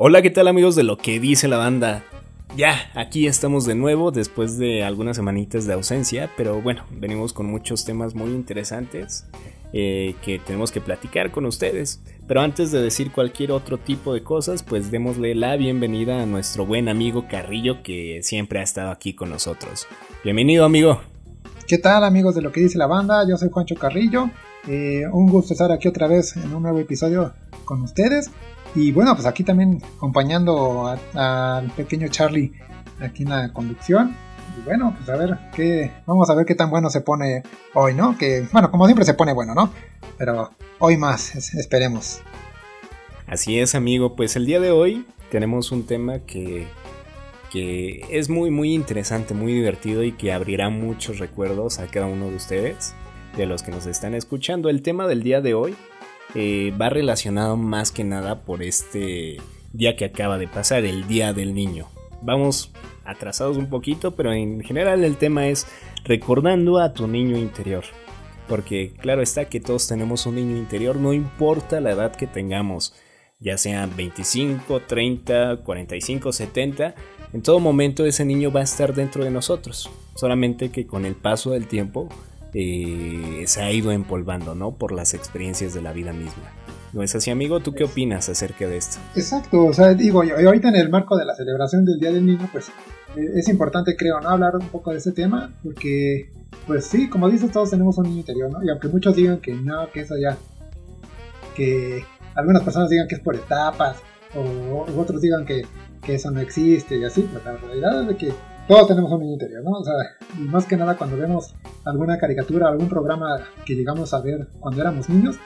Hola, ¿qué tal amigos de lo que dice la banda? Ya, aquí estamos de nuevo después de algunas semanitas de ausencia, pero bueno, venimos con muchos temas muy interesantes eh, que tenemos que platicar con ustedes. Pero antes de decir cualquier otro tipo de cosas, pues démosle la bienvenida a nuestro buen amigo Carrillo que siempre ha estado aquí con nosotros. Bienvenido amigo. ¿Qué tal amigos de lo que dice la banda? Yo soy Juancho Carrillo. Eh, un gusto estar aquí otra vez en un nuevo episodio con ustedes. Y bueno, pues aquí también acompañando al pequeño Charlie aquí en la conducción. Y bueno, pues a ver qué. Vamos a ver qué tan bueno se pone hoy, ¿no? Que, bueno, como siempre se pone bueno, ¿no? Pero hoy más, esperemos. Así es, amigo. Pues el día de hoy tenemos un tema que, que es muy, muy interesante, muy divertido y que abrirá muchos recuerdos a cada uno de ustedes, de los que nos están escuchando. El tema del día de hoy eh, va relacionado más que nada por este día que acaba de pasar, el Día del Niño. Vamos atrasados un poquito, pero en general el tema es recordando a tu niño interior. Porque claro está que todos tenemos un niño interior, no importa la edad que tengamos, ya sea 25, 30, 45, 70, en todo momento ese niño va a estar dentro de nosotros. Solamente que con el paso del tiempo eh, se ha ido empolvando, ¿no? Por las experiencias de la vida misma. ¿No es así, amigo? ¿Tú qué opinas acerca de esto? Exacto, o sea, digo, ahorita en el marco de la celebración del Día del Niño, pues eh, es importante, creo, ¿no? Hablar un poco de ese tema, porque, pues sí, como dices, todos tenemos un niño interior, ¿no? Y aunque muchos digan que no, que eso ya, que algunas personas digan que es por etapas, o, otros digan que, que eso no existe y así, pues la realidad es de que todos tenemos un niño interior, ¿no? O sea, más que nada cuando vemos alguna caricatura, algún programa que llegamos a ver cuando éramos niños,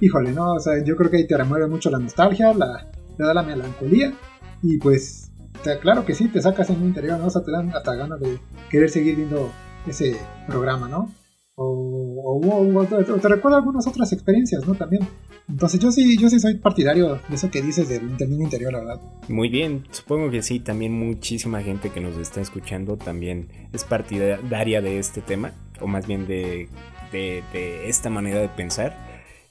híjole, ¿no? O sea, yo creo que ahí te remueve mucho la nostalgia, la, te da la melancolía, y pues, claro que sí, te sacas en el interior, ¿no? O sea, te dan hasta ganas de querer seguir viendo ese programa, ¿no? O, o, te recuerda algunas otras experiencias, ¿no? También. Entonces yo sí, yo sí soy partidario de eso que dices del, niño interior, la verdad. Muy bien, supongo que sí, también muchísima gente que nos está escuchando también es partidaria de este tema, o más bien de, de, esta manera de pensar.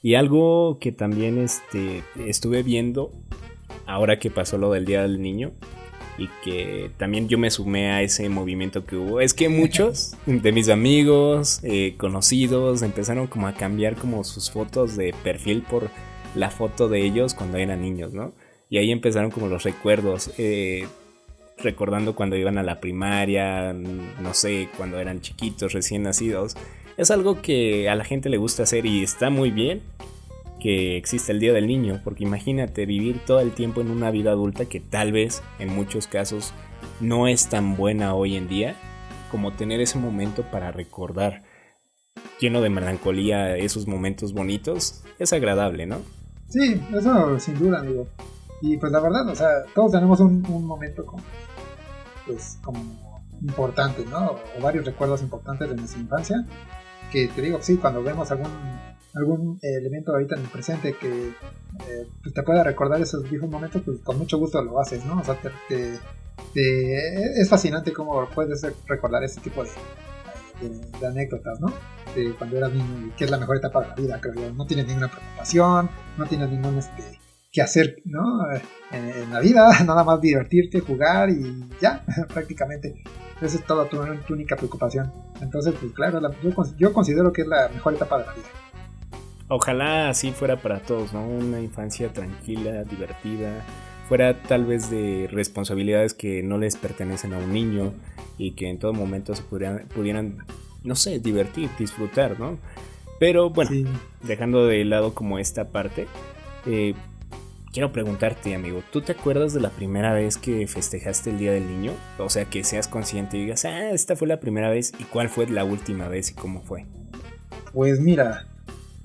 Y algo que también este, estuve viendo ahora que pasó lo del Día del Niño, y que también yo me sumé a ese movimiento que hubo. Es que muchos de mis amigos, eh, conocidos, empezaron como a cambiar como sus fotos de perfil por la foto de ellos cuando eran niños, ¿no? Y ahí empezaron como los recuerdos, eh, recordando cuando iban a la primaria, no sé, cuando eran chiquitos, recién nacidos. Es algo que a la gente le gusta hacer y está muy bien, que existe el Día del Niño, porque imagínate vivir todo el tiempo en una vida adulta que tal vez en muchos casos no es tan buena hoy en día, como tener ese momento para recordar lleno de melancolía esos momentos bonitos, es agradable, ¿no? Sí, eso sin duda, amigo. Y pues la verdad, o sea, todos tenemos un, momento como, pues, como importante, ¿no? O varios recuerdos importantes de nuestra infancia. Que te digo, sí, cuando vemos algún algún elemento ahorita en el presente que eh, pues, te pueda recordar esos viejos momentos, pues con mucho gusto lo haces, ¿no? O sea, es fascinante cómo puedes recordar ese tipo de, anécdotas, ¿no? De cuando eras niño y que es la mejor etapa de la vida, creo yo. No tienes ninguna preocupación, no tienes ningún este, que hacer, ¿no? En, la vida, nada más divertirte, jugar y ya, prácticamente. Esa es toda tu, única preocupación. Entonces, pues claro, yo, yo considero que es la mejor etapa de la vida. Ojalá así fuera para todos, ¿no? Una infancia tranquila, divertida, fuera tal vez de responsabilidades que no les pertenecen a un niño y que en todo momento se pudieran, no sé, divertir, disfrutar, ¿no? Pero bueno, dejando de lado como esta parte, eh, quiero preguntarte, amigo, ¿tú te acuerdas de la primera vez que festejaste el Día del Niño? O sea, que seas consciente y digas, ah, esta fue la primera vez y cuál fue la última vez y cómo fue. Pues mira,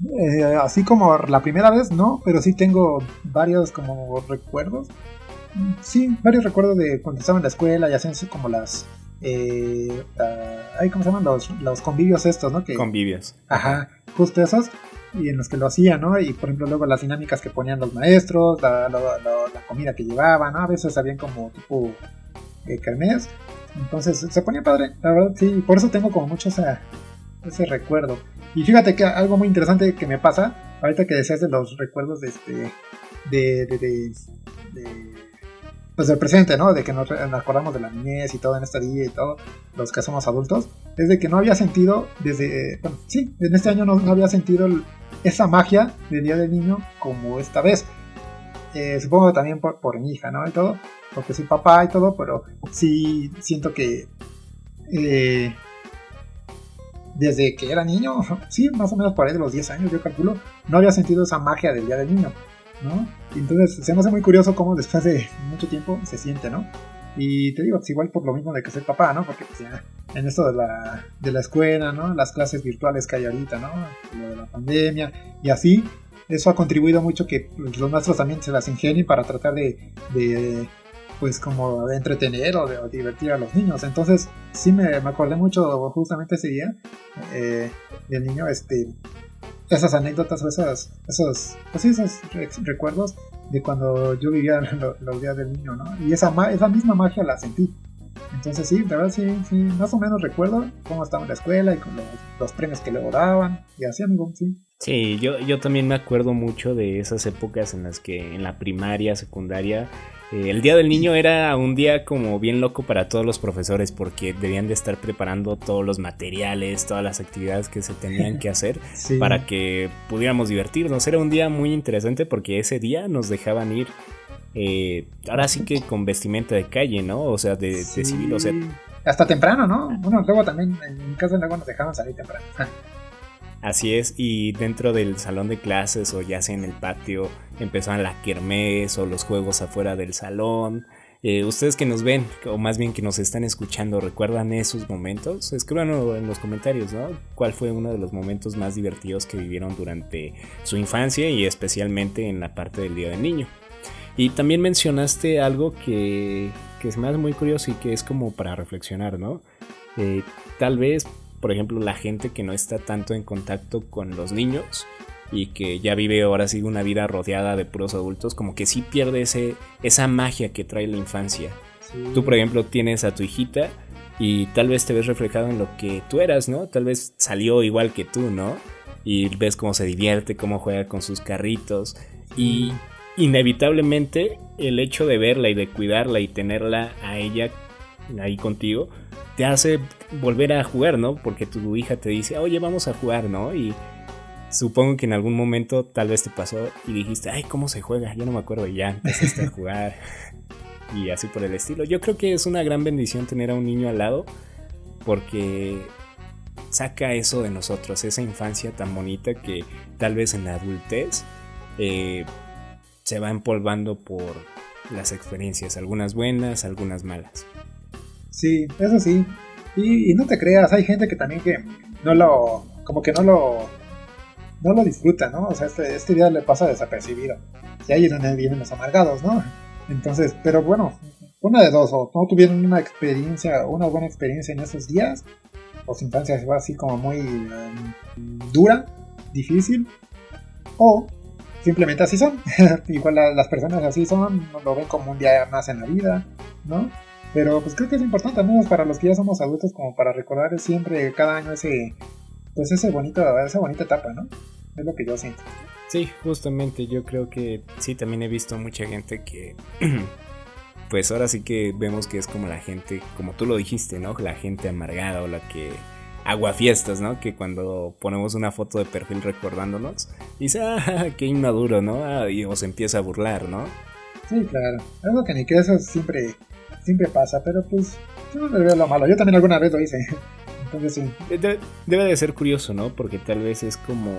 eh, así como la primera vez, no, pero sí tengo varios como recuerdos. Sí, varios recuerdos de cuando estaba en la escuela, ya sean como las... Eh, ¿Cómo se llaman? Los, los convivios estos, ¿no? Que, convivios. Ajá, justo esos. Y en los que lo hacían, ¿no? Y por ejemplo luego las dinámicas que ponían los maestros, la, comida que llevaban, ¿no? A veces habían como tipo eh, kermés. Entonces se ponía padre, la verdad, sí. Por eso tengo como mucho ese, ese recuerdo. Y fíjate que algo muy interesante que me pasa, ahorita que decías de los recuerdos de este. de. de, de, pues del presente, ¿no? De que nos, acordamos de la niñez y todo en este día y todo, los que somos adultos, es de que no había sentido desde, bueno, sí, en este año no, había sentido esa magia del Día del Niño como esta vez. Eh, supongo también por, por, mi hija, ¿no? Y todo, porque soy papá y todo, pero sí siento que eh, desde que era niño, sí, más o menos por ahí de los 10 años, yo calculo, no había sentido esa magia del Día del Niño. ¿no? entonces se me hace muy curioso cómo después de mucho tiempo se siente, ¿no? Y te digo, pues igual por lo mismo de que soy papá, ¿no? Porque pues ya en esto de la, de la escuela, ¿no? Las clases virtuales que hay ahorita, ¿no? Lo de la pandemia y así, eso ha contribuido mucho que pues, los maestros también se las ingenien para tratar de pues como de entretener o de divertir a los niños. Entonces sí me, me acordé mucho justamente ese día eh, del niño, este, esas anécdotas o esas, esos, pues esos recuerdos de cuando yo vivía los, días del niño, ¿no? Y esa, esa misma magia la sentí. Entonces sí, de verdad sí, sí, más o menos recuerdo cómo estaba en la escuela y con los, premios que luego daban y así, amigo, sí. Sí, yo, yo también me acuerdo mucho de esas épocas en las que en la primaria, secundaria, eh, el Día del Niño era un día como bien loco para todos los profesores porque debían de estar preparando todos los materiales, todas las actividades que se tenían que hacer para que pudiéramos divertirnos. Era un día muy interesante porque ese día nos dejaban ir, eh, ahora sí que con vestimenta de calle, ¿no? O sea, de, civil, o sea... Hasta temprano, ¿no? Bueno, luego también en mi casa luego nos dejaban salir temprano. Así es, y dentro del salón de clases o ya sea en el patio empezaban la kermés o los juegos afuera del salón. Eh, ustedes que nos ven, o más bien que nos están escuchando, ¿recuerdan esos momentos? Escríbanlo en los comentarios, ¿no? ¿Cuál fue uno de los momentos más divertidos que vivieron durante su infancia y especialmente en la parte del Día del Niño? Y también mencionaste algo que, que es más muy curioso y que es como para reflexionar, ¿no? Eh, tal vez por ejemplo, la gente que no está tanto en contacto con los niños y que ya vive ahora sí una vida rodeada de puros adultos, como que sí pierde ese, esa magia que trae la infancia. Tú, por ejemplo, tienes a tu hijita y tal vez te ves reflejado en lo que tú eras, ¿no? Tal vez salió igual que tú, ¿no? Y ves cómo se divierte, cómo juega con sus carritos y inevitablemente el hecho de verla y de cuidarla y tenerla a ella ahí contigo, te hace volver a jugar, ¿no? Porque tu hija te dice, oye, vamos a jugar, ¿no? Y supongo que en algún momento tal vez te pasó y dijiste, ay, ¿cómo se juega? Ya no me acuerdo, ya empezaste a jugar. y así por el estilo. Yo creo que es una gran bendición tener a un niño al lado porque saca eso de nosotros, esa infancia tan bonita que tal vez en la adultez eh, se va empolvando por las experiencias, algunas buenas, algunas malas. Sí, eso sí. Y, no te creas, hay gente que también que no lo, como que no lo, no lo disfruta, ¿no? O sea, este, este día le pasa desapercibido. Y ahí es donde vienen los amargados, ¿no? Entonces, pero bueno, una de dos, o no tuvieron una experiencia, una buena experiencia en esos días, o su infancia fue así como muy em, dura, difícil, o simplemente así son. Igual las personas así son, lo ven como un día más en la vida, ¿no? Pero pues creo que es importante, al menos para los que ya somos adultos, como para recordar siempre cada año ese, pues ese bonito, esa bonita etapa, ¿no? Es lo que yo siento. Sí, justamente yo creo que sí, también he visto mucha gente que, pues ahora sí que vemos que es como la gente, como tú lo dijiste, ¿no? La gente amargada o la que aguafiestas, ¿no? Que cuando ponemos una foto de perfil recordándonos, dice, ah, qué inmaduro, ¿no? Ah, y o se empieza a burlar, ¿no? Sí, claro. Algo que ni que eso siempre siempre pasa, pero pues yo no le veo lo malo. Yo también alguna vez lo hice. Entonces sí. debe de ser curioso, ¿no? Porque tal vez es como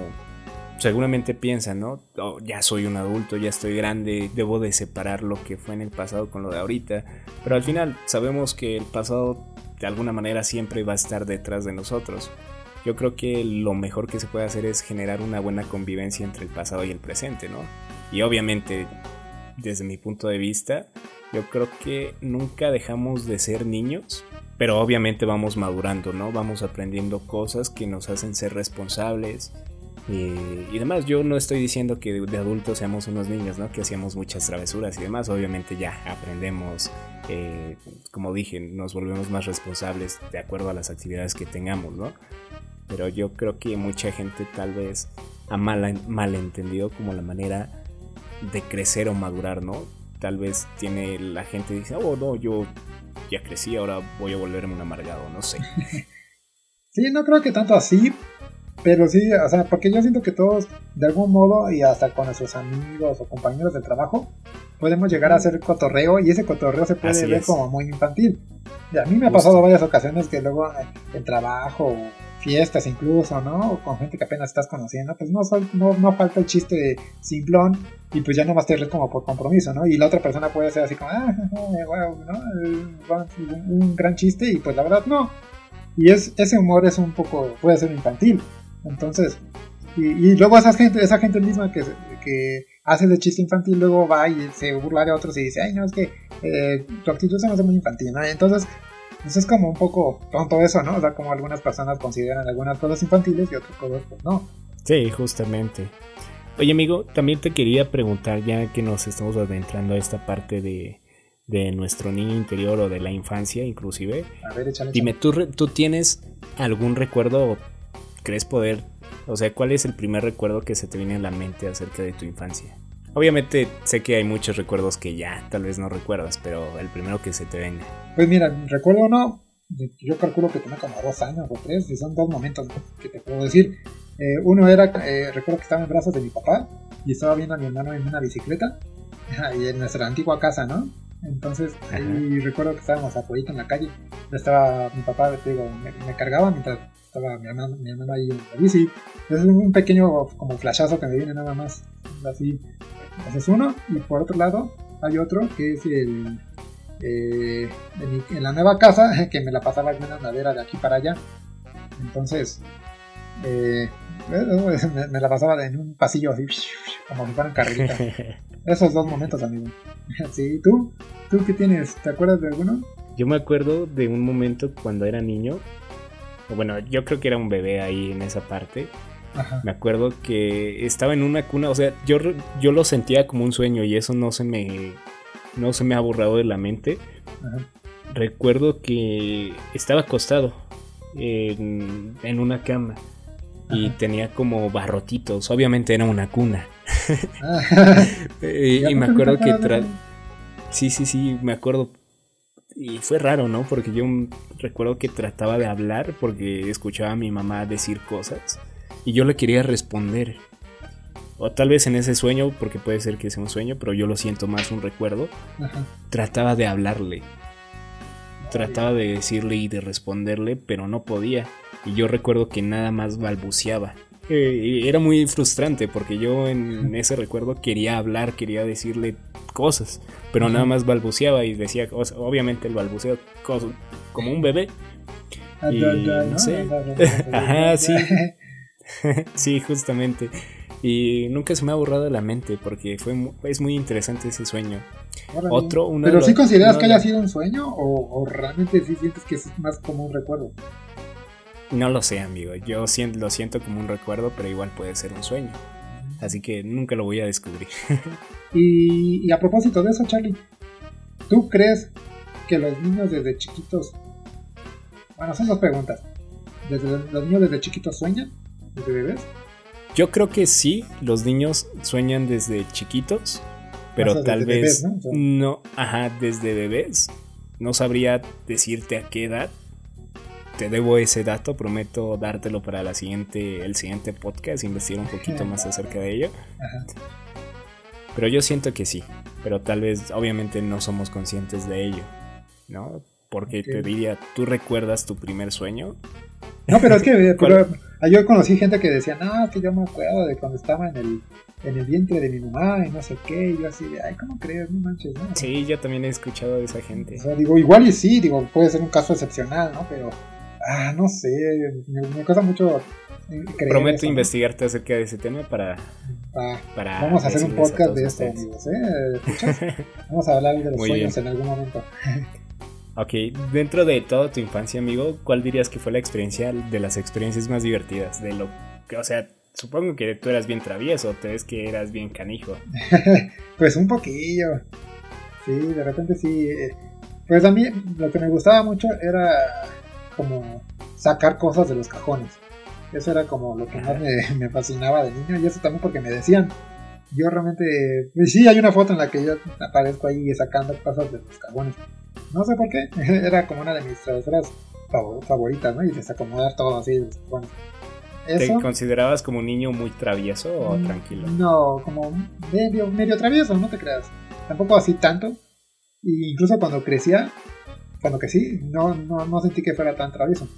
seguramente piensan, ¿no? Oh, ya soy un adulto, ya estoy grande, debo de separar lo que fue en el pasado con lo de ahorita. Pero al final sabemos que el pasado de alguna manera siempre va a estar detrás de nosotros. Yo creo que lo mejor que se puede hacer es generar una buena convivencia entre el pasado y el presente, ¿no? Y obviamente, desde mi punto de vista, yo creo que nunca dejamos de ser niños, pero obviamente vamos madurando, ¿no? Vamos aprendiendo cosas que nos hacen ser responsables. Y, demás, yo no estoy diciendo que de, adultos seamos unos niños, ¿no? Que hacíamos muchas travesuras y demás. Obviamente ya aprendemos, eh, como dije, nos volvemos más responsables de acuerdo a las actividades que tengamos, ¿no? Pero yo creo que mucha gente tal vez ha mal, malentendido como la manera de crecer o madurar, ¿no? Tal vez tiene la gente dice, oh no, yo ya crecí, ahora voy a volverme un amargado, no sé. sí, no creo que tanto así, pero sí, o sea, porque yo siento que todos, de algún modo, y hasta con nuestros amigos o compañeros de trabajo, podemos llegar a hacer cotorreo y ese cotorreo se puede ver como muy infantil. Y a mí me ha pasado varias ocasiones que luego en trabajo fiestas incluso, ¿no? O con gente que apenas estás conociendo, pues no, no, no falta el chiste simplón y pues ya no vas a tener como por compromiso, ¿no? Y la otra persona puede ser así como, ah, wow, ¿no? Un gran chiste y pues la verdad no. Y es, ese humor es un poco, puede ser infantil. Entonces, y, luego esa gente, esa gente misma que, que hace de chiste infantil, luego va y se burla de otros y dice, ay, no, es que eh, tu actitud se me hace muy infantil, ¿no? Entonces, pues es como un poco tonto eso, ¿no? O sea, como algunas personas consideran algunas cosas infantiles y otras cosas pues no. Sí, justamente. Oye amigo, también te quería preguntar, ya que nos estamos adentrando a esta parte de, de nuestro niño interior o de la infancia inclusive. A ver, échale, Dime, ¿tú, ¿tú tienes algún recuerdo o crees poder, o sea, cuál es el primer recuerdo que se te viene a la mente acerca de tu infancia? Obviamente sé que hay muchos recuerdos que ya tal vez no recuerdas, pero el primero que se te venga. Pues mira, recuerdo uno, yo calculo que tenía como dos años o tres, y son dos momentos que te puedo decir. Eh, uno era, eh, recuerdo que estaba en brazos de mi papá y estaba viendo a mi hermano en una bicicleta, y en nuestra antigua casa, ¿no? Entonces ahí recuerdo que estábamos afuera en la calle, estaba mi papá, te digo, me, cargaba mientras estaba mi hermano, mi hermano ahí en la bici. Es un pequeño como flashazo que me viene nada más, así ese es uno. Y por otro lado, hay otro que es el. Eh, en, la nueva casa, que me la pasaba en una andadera de aquí para allá. Entonces, eh, me, la pasaba en un pasillo así, como si fueran carreritas. Esos dos momentos, amigo. Sí, ¿tú? ¿Tú qué tienes? ¿Te acuerdas de alguno? Yo me acuerdo de un momento cuando era niño. Bueno, yo creo que era un bebé ahí en esa parte. Me acuerdo que estaba en una cuna, o sea, yo, yo lo sentía como un sueño y eso no se me, no se me ha borrado de la mente. Recuerdo que estaba acostado en, una cama y tenía como barrotitos, obviamente era una cuna. y, me acuerdo que... Sí, sí, sí, me acuerdo y fue raro, ¿no? Porque yo recuerdo que trataba de hablar porque escuchaba a mi mamá decir cosas y yo le quería responder. O tal vez en ese sueño, porque puede ser que sea un sueño, pero yo lo siento más un recuerdo. Trataba de hablarle. Trataba de decirle y de responderle, pero no podía. Y yo recuerdo que nada más balbuceaba. Eh, era muy frustrante porque yo en ese recuerdo quería hablar, quería decirle cosas, pero nada más balbuceaba y decía, obviamente el balbuceo como un bebé. Y, no sé. Ajá, sí. sí, justamente. Y nunca se me ha borrado de la mente porque fue es muy interesante ese sueño. Otro, ¿Pero si consideras que haya sido un sueño o, realmente sí sientes que es más como un recuerdo? No lo sé, amigo. Yo siento, lo siento como un recuerdo, pero igual puede ser un sueño. Así que nunca lo voy a descubrir. y, y a propósito de eso, Charlie, ¿tú crees que los niños desde chiquitos... Bueno, son dos preguntas. ¿Desde, ¿Los niños desde chiquitos sueñan? ¿Desde bebés? Yo creo que sí, los niños sueñan desde chiquitos, pero tal vez ¿no? ajá, desde bebés. No sabría decirte a qué edad. Te debo ese dato, prometo dártelo para la siguiente, el siguiente podcast, investigar un poquito más acerca de ello. Pero yo siento que sí, pero tal vez obviamente no somos conscientes de ello, ¿no? Porque te diría, ¿tú recuerdas tu primer sueño? No, pero es que yo conocí gente que decía, no, es que yo me acuerdo de cuando estaba en el, en el vientre de mi mamá y no sé qué, y yo así de, ay, ¿cómo crees? No manches, ¿no? Sí, yo también he escuchado de esa gente. O sea, digo, igual y sí, digo, puede ser un caso excepcional, ¿no? Pero, ah, no sé, me, me cuesta mucho eh, Creer Prometo investigarte acerca de ese tema para. Ah, para vamos a hacer un podcast de esto, amigos. ¿eh? ¿Escuchas? vamos a hablar de los sueños en algún momento. Ok, dentro de toda tu infancia, amigo, ¿cuál dirías que fue la experiencia de las experiencias más divertidas? De lo que, o sea, supongo que tú eras bien travieso, te ves que eras bien canijo. pues un poquillo. Sí, de repente sí. Pues a mí lo que me gustaba mucho era como sacar cosas de los cajones. Eso era como lo que más me, me, fascinaba de niño y eso también porque me decían. yo realmente, pues sí, hay una foto en la que yo aparezco ahí sacando cosas de los carbones. No sé por qué, era como una de mis travesuras favoritas, ¿no? Y desacomodar todo así, bueno. ¿Te considerabas como un niño muy travieso o mm, tranquilo? No, como medio, medio travieso, no te creas. Tampoco así tanto. Y incluso cuando crecía, cuando crecí, no, no, no sentí que fuera tan travieso.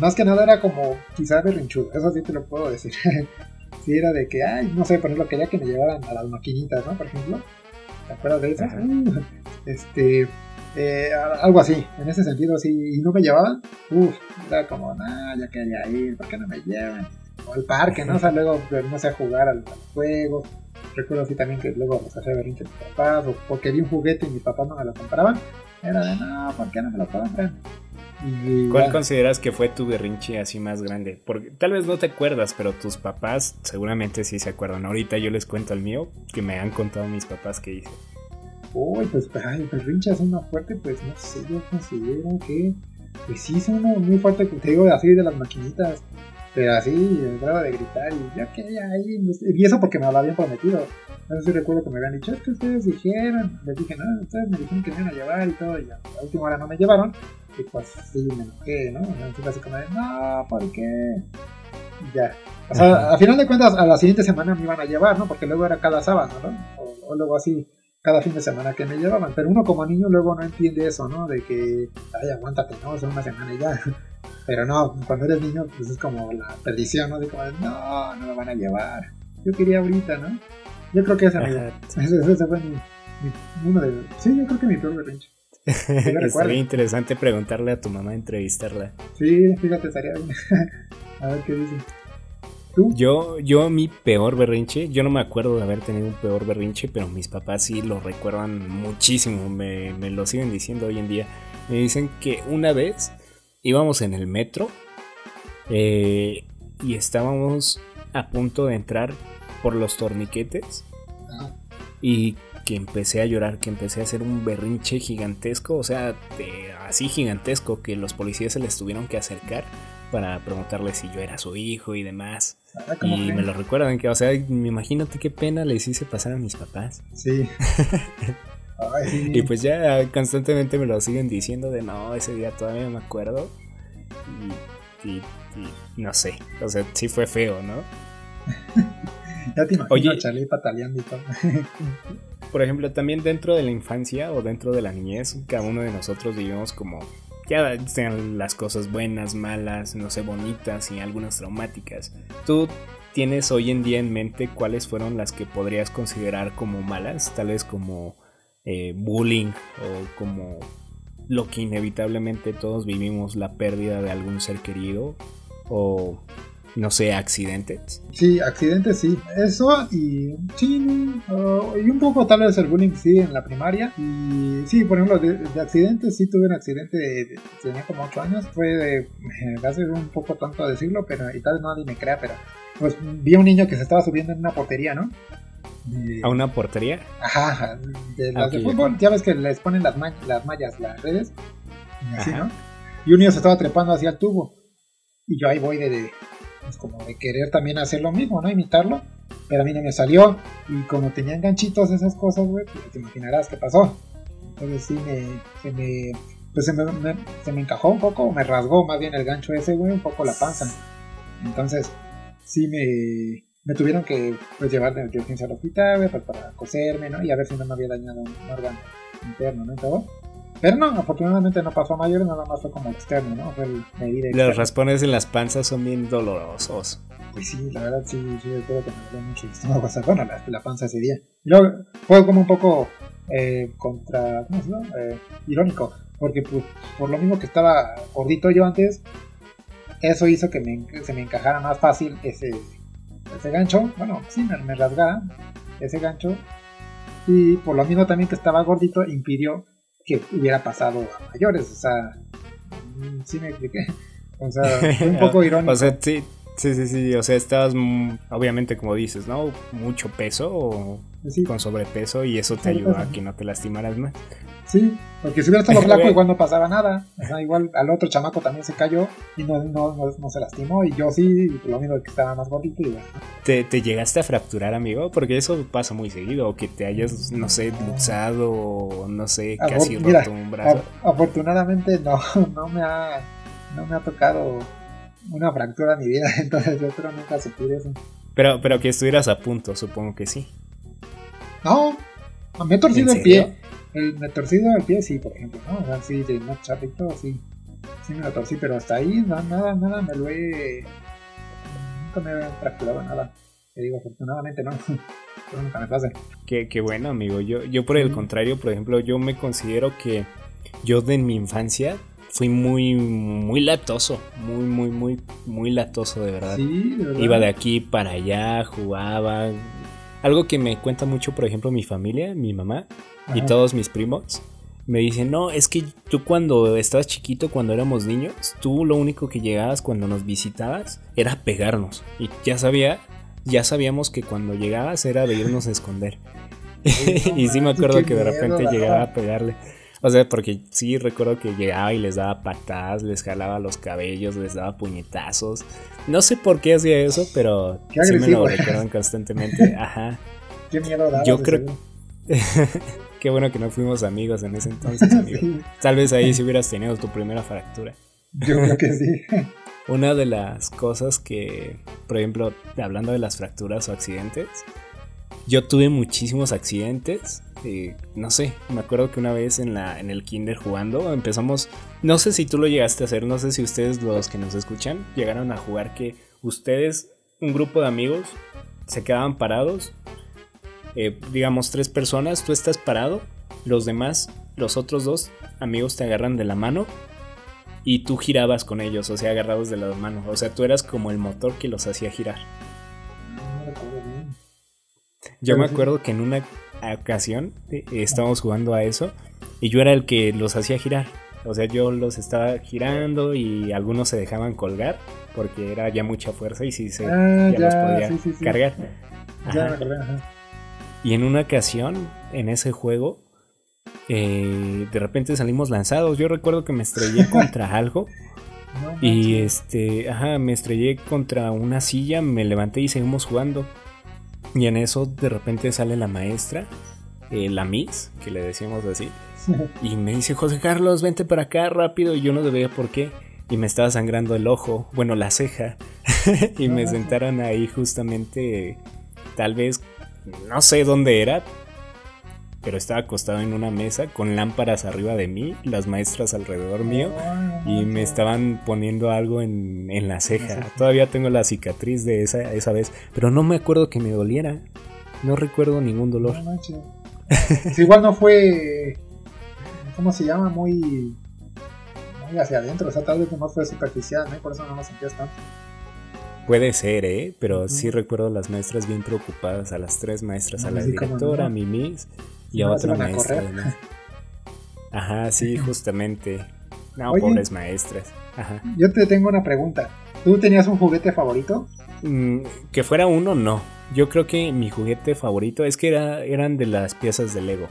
Más que nada era como quizá berrinchudo, eso sí te lo puedo decir. sí, era de que, ay, no sé, por ejemplo, quería que me llevaran a las maquinitas, ¿no? Por ejemplo. ¿Te acuerdas de eso? este, eh, algo así, en ese sentido, si no me llevaban, uff, era como, nah, ya quería ir, ¿por qué no me llevan? O al parque, ¿no? O sea, luego, no sé, jugar al, juego. Recuerdo así también que luego los hacía berrinche mis papás, o porque vi un juguete y mis papás no me lo compraban. Era de, no, ¿por qué no me lo compran? ¿Cuál consideras que fue tu berrinche así más grande? Porque tal vez no te acuerdas, pero tus papás seguramente sí se acuerdan. Ahorita yo les cuento el mío, que me han contado mis papás que hice. Uy, pues, ay, berrinche es una fuerte, pues no sé, yo considero que, pues sí, son uno muy fuerte, te digo, así de las maquinitas, pero así, el grado de gritar, y ya que ahí, y eso porque me lo habían prometido. No sé si recuerdo que me habían dicho, es que ustedes dijeron, les dije, no, ustedes me dijeron que me iban a llevar y todo, y a la última hora no me llevaron, y pues sí, me enojé, ¿no? Entonces así como de, no, ¿por qué? ya. O sea, a final de cuentas, a la siguiente semana me iban a llevar, ¿no? Porque luego era cada sábado, ¿no? O, luego así, cada fin de semana que me llevaban. Pero uno como niño luego no entiende eso, ¿no? De que, ay, aguántate, ¿no? Son una semana y ya. Pero no, cuando eres niño, pues es como la perdición, ¿no? De como, no, no me van a llevar. Yo quería ahorita, ¿no? Yo creo que ese, ese, ese fue mi, uno de... Sí, yo creo que mi peor berrinche. Sería interesante preguntarle a tu mamá, entrevistarla. Sí, fíjate, estaría bien. a ver qué dice. ¿Tú? Yo, yo mi peor berrinche, yo no me acuerdo de haber tenido un peor berrinche, pero mis papás sí lo recuerdan muchísimo, me, me lo siguen diciendo hoy en día. Me dicen que una vez íbamos en el metro eh, y estábamos a punto de entrar por los torniquetes ah. y que empecé a llorar, que empecé a hacer un berrinche gigantesco, o sea, así gigantesco que los policías se les tuvieron que acercar para preguntarle si yo era su hijo y demás. Ah, y me lo recuerdan que, o sea, imagínate qué pena les hice pasar a mis papás. Sí. Y pues ya constantemente me lo siguen diciendo de no, ese día todavía me acuerdo. Y, no sé, o sea, sí fue feo, ¿no? ya te imagino Oye, Charlie pataleando y todo. por ejemplo, también dentro de la infancia o dentro de la niñez, cada uno de nosotros vivimos como, ya sean las cosas buenas, malas, no sé, bonitas y algunas traumáticas. ¿Tú tienes hoy en día en mente cuáles fueron las que podrías considerar como malas? Tal vez como eh, bullying o como lo que inevitablemente todos vivimos, la pérdida de algún ser querido o no sé, accidentes. Sí, accidentes sí. Eso y sí, y un poco tal vez el bullying sí en la primaria. Y sí, por ejemplo, de, accidentes sí tuve un accidente, de, tenía como 8 años. Fue de, hace un poco tonto decirlo, pero y tal vez nadie me crea, pero pues vi a un niño que se estaba subiendo en una portería, ¿no? ¿A una portería? Ajá, de las de fútbol. Ya ves que les ponen las, las mallas, las redes. Y así, ¿no? Y un niño se estaba trepando hacia el tubo. Y yo ahí voy de, pues, como de querer también hacer lo mismo, ¿no? Imitarlo. Pero a mí no me salió. Y como tenían ganchitos esas cosas, güey, pues te imaginarás qué pasó. Entonces sí me, se me, pues se me, se me encajó un poco, me rasgó más bien el gancho ese, güey, un poco la panza. Entonces sí me, me tuvieron que pues, llevar de urgencia al hospital, güey, pues, para coserme, ¿no? Y a ver si no me había dañado un órgano interno, ¿no? Todo. Pero no, afortunadamente no pasó a mayores, nada más fue como externo, ¿no? Fue el Los raspones en las panzas son bien dolorosos. Pues sí, la verdad sí, sí, recuerdo que me dolió mucho el estómago, bueno, la, la, panza ese día. Y luego fue como un poco eh, contra, ¿cómo se llama? Eh, irónico, porque pues, por lo mismo que estaba gordito yo antes, eso hizo que me, se me encajara más fácil ese, ese gancho, bueno, sí, me, me rasgara ese gancho, y por lo mismo también que estaba gordito, impidió que hubiera pasado a mayores. O sea, mm, sí me expliqué. O sea, fue un poco irónico. O sea, sí, Sí, sí, sí, o sea, estabas obviamente como dices, ¿no? Mucho peso o con sobrepeso y eso te ayudó a que no te lastimaras más. Sí, porque si hubiera estado flaco igual no pasaba nada. O sea, igual al otro chamaco también se cayó y no, no, no, se lastimó. Y yo sí, lo único que estaba más gordito y. ¿Te, ¿Te, llegaste a fracturar, amigo? Porque eso pasa muy seguido. O que te hayas, no sé, luxado o no sé, casi roto un brazo. Afortunadamente no, no me ha, no me ha tocado una fractura en mi vida. Entonces yo creo nunca sufrir eso. Pero, pero que estuvieras a punto, supongo que sí. No, me he torcido el pie. El, me torcido el pie, sí, por ejemplo, ¿no? O sea, sí, de más chatito, sí. Sí me lo torcí, pero hasta ahí, nada, nada, nada, me lo he. Nunca me he fracturado nada. Te digo, afortunadamente no. pero nunca me pase. Qué, qué bueno, amigo. Yo, yo por el contrario, por ejemplo, yo me considero que yo de mi infancia fui muy, muy latoso, muy, muy, muy, muy latoso de verdad. Sí, de verdad. Iba de aquí para allá, jugaba. Algo que me cuenta mucho, por ejemplo, mi familia, mi mamá, y todos mis primos me dicen, no, es que tú cuando estabas chiquito, cuando éramos niños, tú lo único que llegabas cuando nos visitabas era pegarnos. Y ya sabía, ya sabíamos que cuando llegabas era de irnos a esconder. y sí me acuerdo que de repente llegaba a pegarle. O sea, porque sí recuerdo que llegaba y les daba patadas, les jalaba los cabellos, les daba puñetazos. No sé por qué hacía eso, pero sí me lo recuerdan constantemente. Ajá. Qué miedo daba. Yo creo. Qué bueno que no fuimos amigos en ese entonces, amigo. Tal vez ahí si hubieras tenido tu primera fractura. Yo creo que sí. Una de las cosas que, por ejemplo, hablando de las fracturas o accidentes, yo tuve muchísimos accidentes. Eh, no sé, me acuerdo que una vez en, la, en el kinder jugando empezamos, no sé si tú lo llegaste a hacer, no sé si ustedes los que nos escuchan llegaron a jugar que ustedes, un grupo de amigos, se quedaban parados eh, digamos, tres personas, tú estás parado, los demás, los otros dos amigos te agarran de la mano y tú girabas con ellos, o sea, agarrados de la mano. O sea, tú eras como el motor que los hacía girar. Yo me acuerdo que en una ocasión eh, estábamos jugando a eso y yo era el que los hacía girar. O sea, yo los estaba girando y algunos se dejaban colgar porque era ya mucha fuerza y si se ah, ya, los podía cargar. Ya y en una ocasión, en ese juego, eh, de repente salimos lanzados. Yo recuerdo que me estrellé contra algo. y este, ajá, me estrellé contra una silla, me levanté y seguimos jugando. Y en eso de repente sale la maestra, eh, la Miss, que le decíamos así. Y me dice, José Carlos, vente para acá rápido. Y yo no sabía por qué. Y me estaba sangrando el ojo, bueno, la ceja. y me sentaron ahí justamente, tal vez no sé dónde era, pero estaba acostado en una mesa con lámparas arriba de mí, las maestras alrededor mío, y me estaban poniendo algo en, la ceja. Todavía tengo la cicatriz de esa, esa vez, pero no me acuerdo que me doliera. No recuerdo ningún dolor. igual no fue, ¿cómo se llama? Muy, muy hacia adentro, o sea, tal vez no fue superficial, ¿no? Por eso no lo sentías tanto. Puede ser, ¿eh? Pero sí recuerdo a las maestras bien preocupadas, a las tres maestras, a la directora, a mi miss y a otra maestra. Ajá, sí, justamente. No, pobres maestras. Ajá. Yo te tengo una pregunta. ¿Tú tenías un juguete favorito? Mm, que fuera uno, no. Yo creo que mi juguete favorito es que era, eran de las piezas de Lego.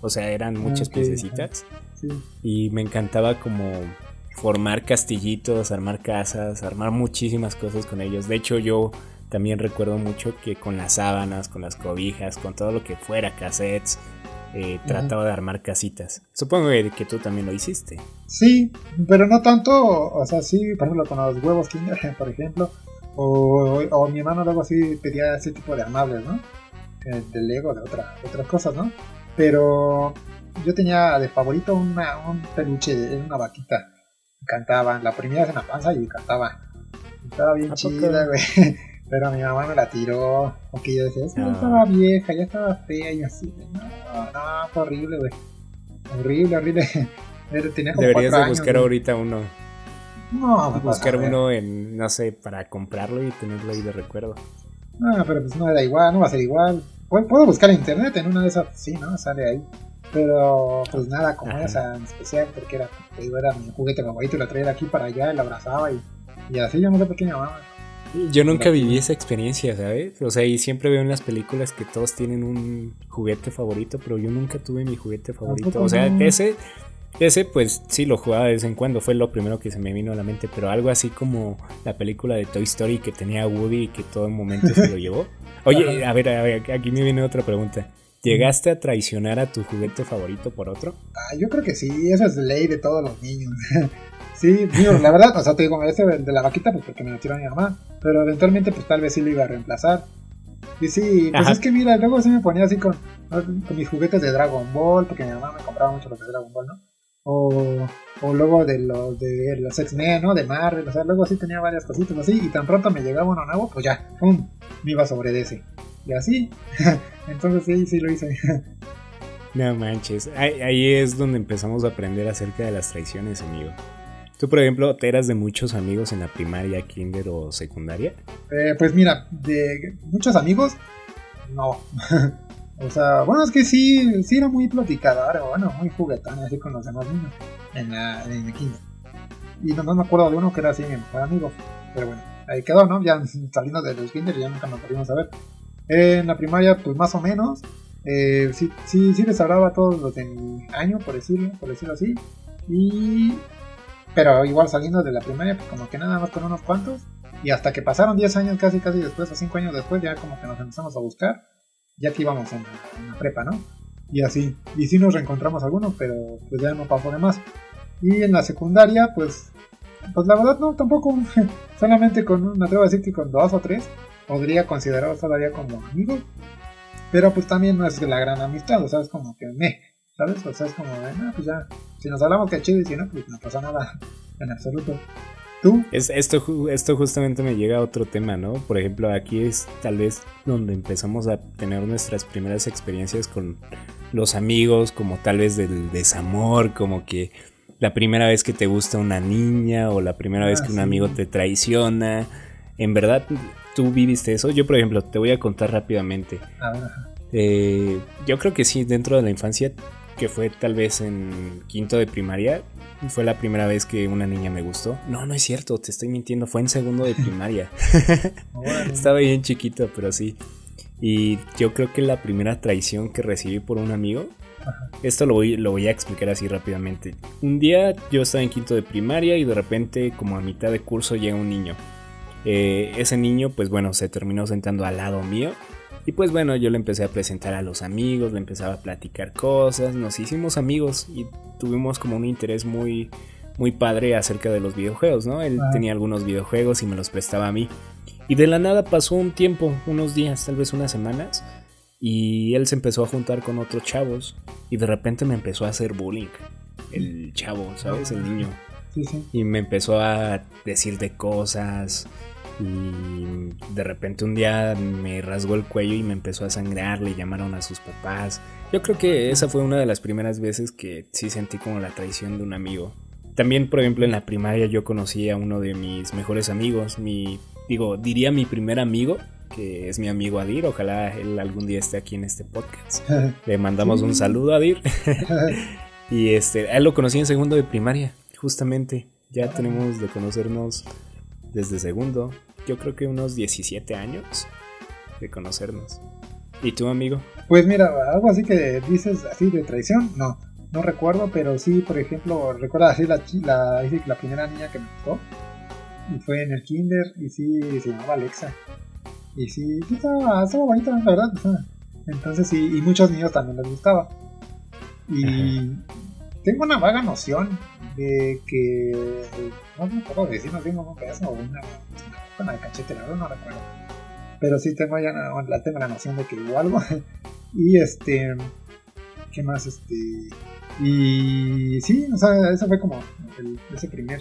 O sea, eran muchas piececitas. Sí. Y me encantaba como formar castillitos, armar casas, armar muchísimas cosas con ellos. De hecho, yo también recuerdo mucho que con las sábanas, con las cobijas, con todo lo que fuera, cassettes, eh, trataba de armar casitas. Supongo que tú también lo hiciste. Sí, pero no tanto, o sea, sí, por ejemplo, con los huevos Kinder, por ejemplo, o, mi hermano luego sí pedía ese tipo de armables, ¿no? Eh, de Lego, de, otra, otras cosas, ¿no? Pero yo tenía de favorito una, un peluche de una vaquita cantaban. La primera en la panza y cantaba. Estaba bien chida, güey. Pero mi mamá me la tiró. Porque yo decía, ya estaba vieja, ya estaba fea y así. No, no, fue horrible, güey. Horrible, horrible. Tenía como Deberías de buscar ahorita uno. No, buscar uno en, no sé, para comprarlo y tenerlo ahí de recuerdo. No, pero pues no era igual, no va a ser igual. Puedo buscar en internet, en una de esas, sí, ¿no? Sale ahí. Pero pues nada como esa en especial, porque era, era mi juguete favorito y lo traía de aquí para allá y lo abrazaba y, y así yo no sé por qué mi mamá. Yo nunca viví esa experiencia, ¿sabes? O sea, y siempre veo en las películas que todos tienen un juguete favorito, pero yo nunca tuve mi juguete favorito. O sea, ese, ese pues sí lo jugaba de vez en cuando, fue lo primero que se me vino a la mente, pero algo así como la película de Toy Story que tenía Woody y que todo el momento se lo llevó. Oye, a ver, a ver, aquí me viene otra pregunta. ¿Llegaste a traicionar a tu juguete favorito por otro? Ah, yo creo que sí, eso es ley de todos los niños. Sí, digo, la verdad, o sea, te digo, ese de la vaquita, pues porque me lo tiró mi mamá. Pero eventualmente, pues tal vez sí lo iba a reemplazar. Y sí, pues es que mira, luego sí me ponía así con, con mis juguetes de Dragon Ball, porque mi mamá me compraba mucho los de Dragon Ball, ¿no? O, o luego de los de los X-Men, ¿no? De Marvel, o sea, luego sí tenía varias cositas así, y tan pronto me llegaba uno nuevo, pues ya, ¡pum! Me iba sobre ese. Y así, entonces sí, sí lo hice. No manches, ahí, ahí es donde empezamos a aprender acerca de las traiciones, amigo. ¿Tú, por ejemplo, te eras de muchos amigos en la primaria, kinder o secundaria? Eh, pues mira, de muchos amigos, no. o sea, bueno, es que sí, sí era muy platicador, bueno, muy juguetón, así con los demás niños en, la, en el kinder. Y no, me acuerdo de uno que era así mi mejor amigo. Pero bueno, ahí quedó, ¿no? Ya saliendo de los kinder ya nunca nos volvimos a ver. en la primaria, pues más o menos. Eh, sí, sí, sí les hablaba a todos los de mi año, por decirlo, por decirlo así. Y pero igual saliendo de la primaria, pues como que nada más con unos cuantos. Y hasta que pasaron 10 años casi, casi después, o 5 años después, ya como que nos empezamos a buscar. Ya que íbamos en, la prepa, ¿no? Y así. Y sí nos reencontramos algunos, pero pues ya no pasó de más. Y en la secundaria, pues, pues la verdad no, tampoco. Solamente con, me atrevo a decir que con dos o tres podría considerarlos todavía como amigos. Pero pues también no es la gran amistad, o sea, como que me, ¿sabes? O sea, es como, no, pues ya, si nos hablamos que chido y si no, pues no pasa nada en absoluto. ¿Tú? Es, esto, esto justamente me llega a otro tema, ¿no? Por ejemplo, aquí es tal vez donde empezamos a tener nuestras primeras experiencias con los amigos, como tal vez del desamor, como que la primera vez que te gusta una niña o la primera vez ah, que un amigo te traiciona. En verdad, tú viviste eso. Yo, por ejemplo, te voy a contar rápidamente. Eh, yo creo que sí, dentro de la infancia que fue tal vez en quinto de primaria. Fue la primera vez que una niña me gustó. No, no es cierto, te estoy mintiendo. Fue en segundo de primaria. Estaba bien chiquito, pero sí. Y yo creo que la primera traición que recibí por un amigo. Esto lo voy, lo voy a explicar así rápidamente. Un día yo estaba en quinto de primaria y de repente, como a mitad de curso, llega un niño. Eh, ese niño, pues bueno, se terminó sentando al lado mío y pues bueno, yo le empecé a presentar a los amigos, le empezaba a platicar cosas, nos hicimos amigos y tuvimos como un interés muy, muy padre acerca de los videojuegos, ¿no? Él tenía algunos videojuegos y me los prestaba a mí. Y de la nada pasó un tiempo, unos días, tal vez unas semanas, y él se empezó a juntar con otros chavos y de repente me empezó a hacer bullying. El chavo, ¿sabes? El niño. Sí, sí. Y me empezó a decir de cosas, y de repente un día me rasgó el cuello y me empezó a sangrar, le llamaron a sus papás. Yo creo que esa fue una de las primeras veces que sí sentí como la traición de un amigo. También, por ejemplo, en la primaria yo conocí a uno de mis mejores amigos, mi, digo, diría mi primer amigo, que es mi amigo Adir, ojalá él algún día esté aquí en este podcast. Le mandamos un saludo a Adir. y este, él lo conocí en segundo de primaria, justamente. Ya tenemos de conocernos desde segundo, yo creo que unos 17 años de conocernos. ¿Y tú, amigo? Pues mira, algo así que dices así de traición, no, no recuerdo, pero sí, por ejemplo, recuerdo así la, la, la primera niña que me gustó, y fue en el kinder, y sí, se llamaba Alexa. Y sí, estaba, estaba bonita, la verdad. Entonces sí, y muchos niños también les gustaba. Y tengo una vaga noción de que no me acuerdo de si nos dimos un pedazo o una, una cachete, no recuerdo. Pero sí tengo ya la, tengo la noción de que hubo algo. y este, ¿qué más? Este, y sí, o sea, eso fue como ese primer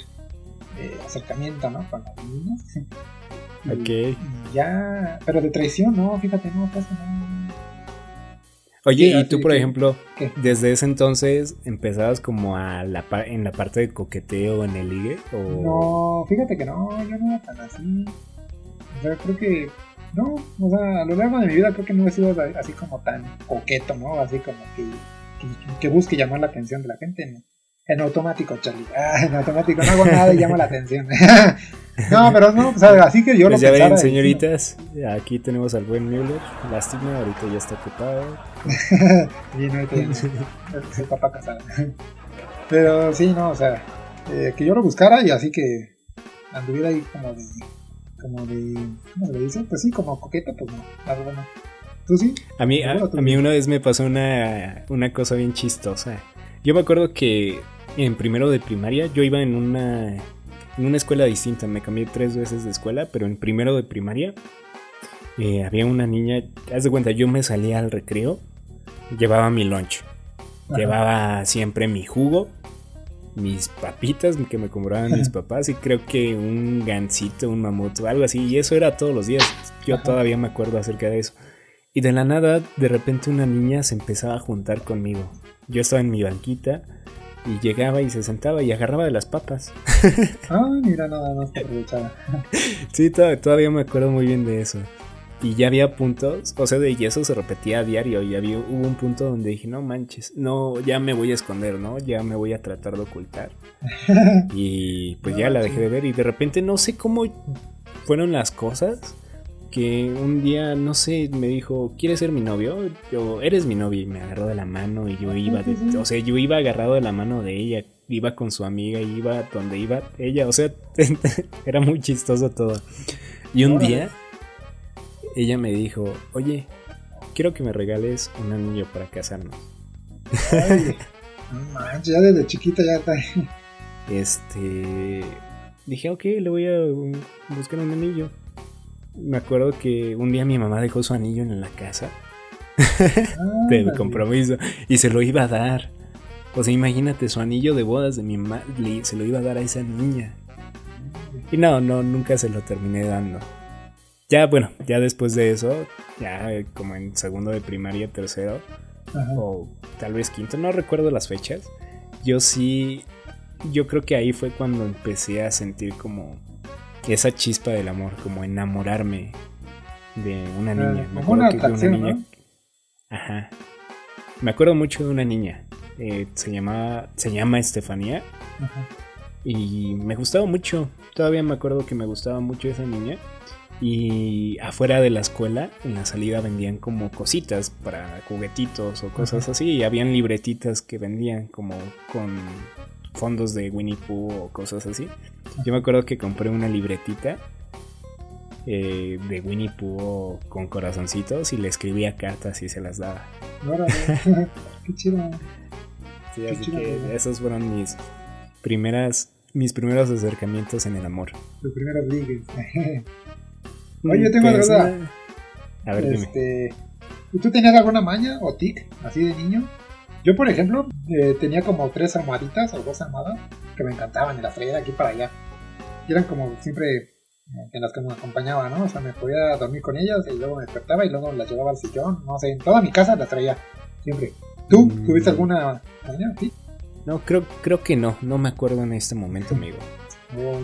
eh, acercamiento, ¿no? Con las niñas. ok. Y ya, pero de traición, no, fíjate, no pasa nada. Oye, y tú, por ejemplo, desde ese entonces empezabas como a la en la parte de coqueteo en el ligue o No, fíjate que no, yo no era tan así. O sea, creo que no, o sea, a lo largo de mi vida creo que no he sido así como tan coqueto, ¿no? Así como que, que, busque llamar la atención de la gente, ¿no? En automático, Charlie. Ah, en automático, no hago nada y llamo la atención. No, pero no, o sea, así que yo Pues lo ya pensara. ven, señoritas, aquí tenemos al buen Müller. Lástima, ahorita ya está ocupado. Y no hay que soy papá casado. Pero sí, no, o sea, eh, que yo lo buscara y así que anduviera ahí como de, como de, ¿cómo se le dice? Pues sí, como coqueta, pues no, la verdad no. ¿Tú sí? A mí, a, mí una vez me pasó una, una cosa bien chistosa. Yo me acuerdo que en primero de primaria yo iba en una, en una escuela distinta. Me cambié tres veces de escuela, pero en primero de primaria eh, había una niña. Haz de cuenta, yo me salía al recreo, llevaba mi lunch, Ajá. llevaba siempre mi jugo, mis papitas que me compraban mis papás y creo que un gansito, un mamut o algo así. Y eso era todos los días. Yo Ajá. todavía me acuerdo acerca de eso. Y de la nada, de repente una niña se empezaba a juntar conmigo. Yo estaba en mi banquita y llegaba y se sentaba y agarraba de las papas. Ah, mira, nada más aprovechaba. Sí, to- todavía me acuerdo muy bien de eso. Y ya había puntos, o sea, de y eso se repetía a diario. Y había, hubo un punto donde dije, no manches, no, ya me voy a esconder, ¿no? Ya me voy a tratar de ocultar. Y pues ya la dejé de ver y de repente no sé cómo fueron las cosas. Que un día, no sé, me dijo, ¿quieres ser mi novio? Yo, eres mi novio y me agarró de la mano y yo iba, de- o sea, yo iba agarrado de la mano de ella, iba con su amiga iba donde iba ella, o sea, era muy chistoso todo. Y un día, ella me dijo, oye, quiero que me regales un anillo para casarnos. Ay, no manches, ya desde chiquita ya está. Este. Dije, ok, le voy a buscar un anillo. Me acuerdo que un día mi mamá dejó su anillo en la casa de compromiso y se lo iba a dar. O sea, imagínate, su anillo de bodas de mi mamá se lo iba a dar a esa niña. Y no, no, nunca se lo terminé dando. Ya, bueno, ya después de eso, ya eh, como en segundo de primaria, tercero, Ajá. o tal vez quinto, no recuerdo las fechas. Yo sí, yo creo que ahí fue cuando empecé a sentir como esa chispa del amor, como enamorarme de una niña. Me acuerdo que de una niña. Ajá. Me acuerdo mucho de una niña. eh, se llamaba, se llama Estefanía Ajá. y me gustaba mucho. Todavía me acuerdo que me gustaba mucho esa niña. Y afuera de la escuela, en la salida vendían como cositas para juguetitos o cosas así. Y habían libretitas que vendían como con fondos de Winnie Pooh o cosas así. Yo me acuerdo que compré una libretita eh, de Winnie Pooh con corazoncitos y le escribía cartas y se las daba. Qué chido. Sí, así chido, que ¿no? esos fueron mis primeras mis primeros acercamientos en el amor. Tus primeros ligues. Oye, yo tengo otra duda. A ver, dime. Este, ¿y ¿Tú tenías alguna maña o tic así de niño? Yo, por ejemplo, eh, tenía como tres almohaditas o dos almohadas que me encantaban y las traía de aquí para allá. Y eran como siempre eh, en las que me acompañaba, ¿no? O sea, me podía dormir con ellas y luego me despertaba y luego las llevaba al sillón. No sé, en toda mi casa las traía, siempre. ¿Tú Mm. tuviste alguna maña? Sí. No, creo, creo que no, no me acuerdo en este momento, amigo.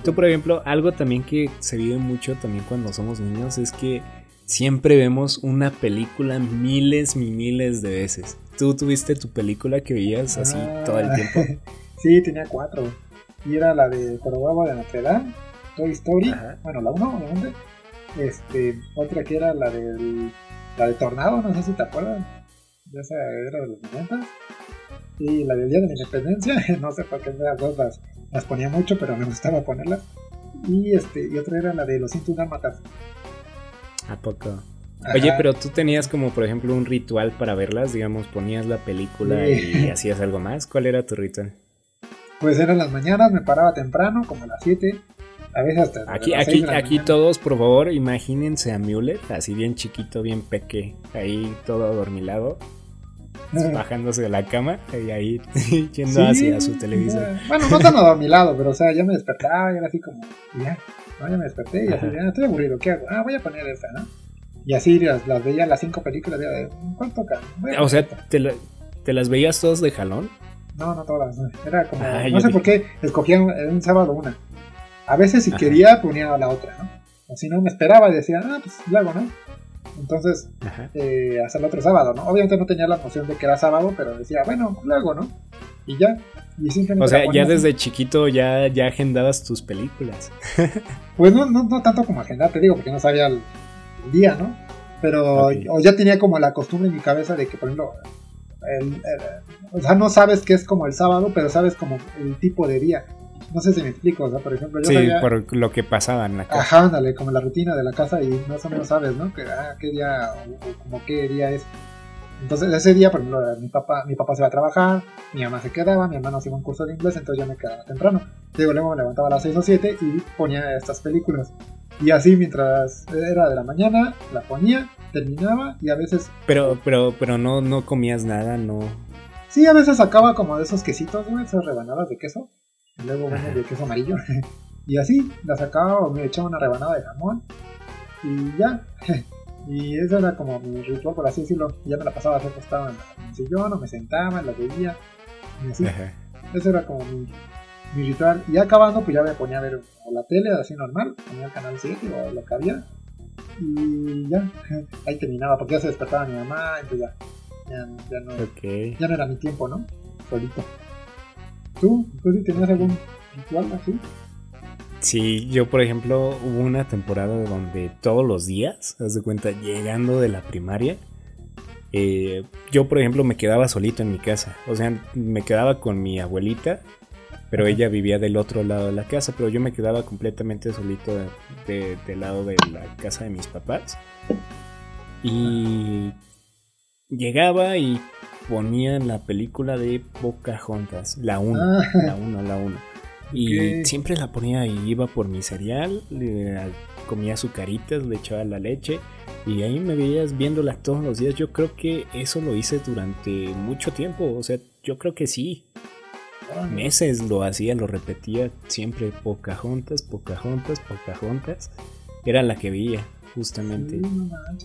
Tú, por ejemplo, algo también que se vive mucho también cuando somos niños es que siempre vemos una película miles y miles de veces. ¿Tú tuviste tu película que veías así Ah. todo el tiempo? sí, tenía cuatro. Y era la de Jorobado de Notre Dame, Toy Story, Ajá. bueno, la uno, obviamente. Este, otra que era la del la de Tornado, no sé si te acuerdas. Ya esa era de los 90. Y la del Día de la Independencia, no sé por qué esas dos las, las ponía mucho, pero me gustaba ponerlas. Y este, y otra era la de los 101 Dálmatas. ¿A poco? Ajá. Oye, pero tú tenías como, por ejemplo, un ritual para verlas, digamos, ponías la película Sí. y hacías algo más. ¿Cuál era tu ritual? Pues eran las mañanas, me paraba temprano, como a las 7. A veces hasta. Aquí, las aquí, de la aquí mañana. todos, por favor, imagínense a Mueller, así bien chiquito, bien peque, ahí todo adormilado, bajándose de la cama y ahí yendo Sí, hacia su televisor. ya. Bueno, no tan a mi lado, pero o sea, ya me despertaba y era así como, ya, no, ya me desperté y así, ya estoy aburrido, ¿qué hago? Ah, voy a poner esta, ¿no? Y así las, las veía las cinco películas, ya de, ¿cuál toca? Voy a O sea. ¿te, la- te las veías todos de jalón? No, no todas, no. era como, Ah, no yo sé por qué, escogía un, un sábado una. A veces si Ajá. quería ponía la otra, ¿no? O si no me esperaba y decía, ah, pues la hago, ¿no? Entonces, eh, hasta el otro sábado, ¿no? Obviamente no tenía la noción de que era sábado, pero decía, bueno, lo hago, ¿no? Y ya. o sea, ya desde chiquito ya, ya agendabas tus películas. pues no, no, no tanto como agendar, te digo, porque no sabía el, día, ¿no? Pero o ya tenía como la costumbre en mi cabeza de que, por ejemplo, o sea, no sabes qué es como el sábado, pero sabes como el tipo de día. No sé si me explico, o sea, por ejemplo, yo Sí, por lo que pasaba en la casa. Ajá, ándale, como la rutina de la casa y más o menos sabes, ¿no? Que, ah, qué día, o, como qué día es. Entonces ese día, por ejemplo, mi papá, mi papá se iba a trabajar, mi mamá se quedaba, mi hermano hacía un curso de inglés, entonces yo me quedaba temprano. Digo, luego me levantaba a las 6 o 7 y ponía estas películas. Y así mientras era de la mañana, la ponía, terminaba y a veces... Pero, pero, pero no, no comías nada, no... Sí, a veces sacaba como de esos quesitos, esas rebanadas de queso. Y luego uno de queso amarillo. y así, la sacaba o me echaba una rebanada de jamón. Y ya. Y eso era como mi ritual, por así decirlo. Ya me la pasaba acostado en el sillón, o me sentaba, la bebía. Y así. Eso era como mi, mi, ritual. Y acabando, pues ya me ponía a ver la tele, así normal. Ponía el canal 7 o lo que había. Y ya, ahí terminaba, porque ya se despertaba mi mamá, entonces ya. Ya, ya, no, ya no era mi tiempo, ¿no? Solito. ¿Tú? ¿Tú sí tenías algún ritual así? Sí, yo por ejemplo hubo una temporada donde todos los días, haz de cuenta, llegando de la primaria, eh, yo por ejemplo me quedaba solito en mi casa, o sea, me quedaba con mi abuelita, pero ella vivía del otro lado de la casa, pero yo me quedaba completamente solito del lado de la casa de mis papás. Y llegaba y ponía la película de Pocahontas, la 1, ah. la 1, la 1. Y siempre la ponía y iba por mi cereal, comía azucaritas, le echaba la leche y ahí me veías viéndola todos los días. Yo creo que eso lo hice durante mucho tiempo, o sea, yo creo que sí. Meses lo hacía, lo repetía siempre Pocahontas, Pocahontas, Pocahontas. Era la que veía, justamente.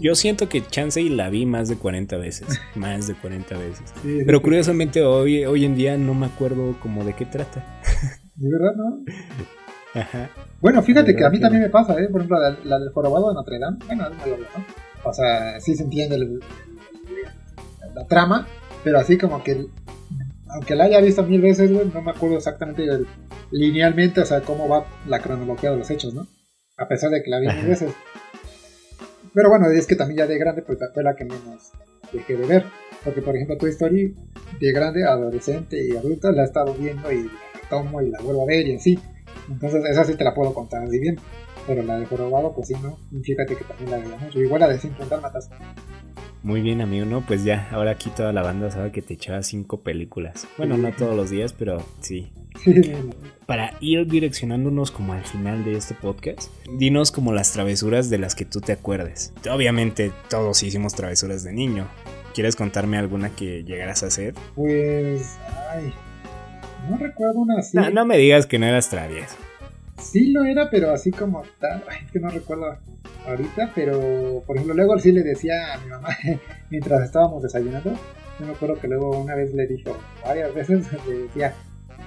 Yo siento que Chansey la vi más de 40 veces, más de 40 veces. Pero curiosamente hoy, hoy en día no me acuerdo como de qué trata. ¿De verdad, no? Ajá. Bueno, fíjate que a mí también me pasa, ¿eh? Por ejemplo, la, del jorobado de Notre Dame. Bueno, no lo ¿no? O sea, sí se entiende la trama, pero así como que, aunque la haya visto mil veces, güey, no me acuerdo exactamente linealmente, o sea, cómo va la cronología de los hechos, ¿no? A pesar de que la vi mil veces. Pero bueno, es que también ya de grande, pues fue la que menos dejé de ver. Porque, por ejemplo, Toy Story, de grande, adolescente y adulta, la he estado viendo y tomo y la vuelvo a ver y así. Entonces, esa sí te la puedo contar así bien. Pero la de Jorobado, pues sí, ¿no? fíjate que también la veo mucho. Igual la de 50 matas. Muy bien, amigo, ¿no? Pues ya, ahora aquí toda la banda sabe que te echaba cinco películas. Bueno, no todos los días, pero sí. Para ir direccionándonos como al final de este podcast, dinos como las travesuras de las que tú te acuerdes. Obviamente todos hicimos travesuras de niño. ¿Quieres contarme alguna que llegaras a hacer? Pues, ay, no recuerdo una así. No, me digas que no eras travieso. Sí lo era, pero así como tal. Ay, que no recuerdo ahorita, pero por ejemplo, luego sí le decía a mi mamá mientras estábamos desayunando. Yo me acuerdo que luego una vez le dijo, varias veces le decía,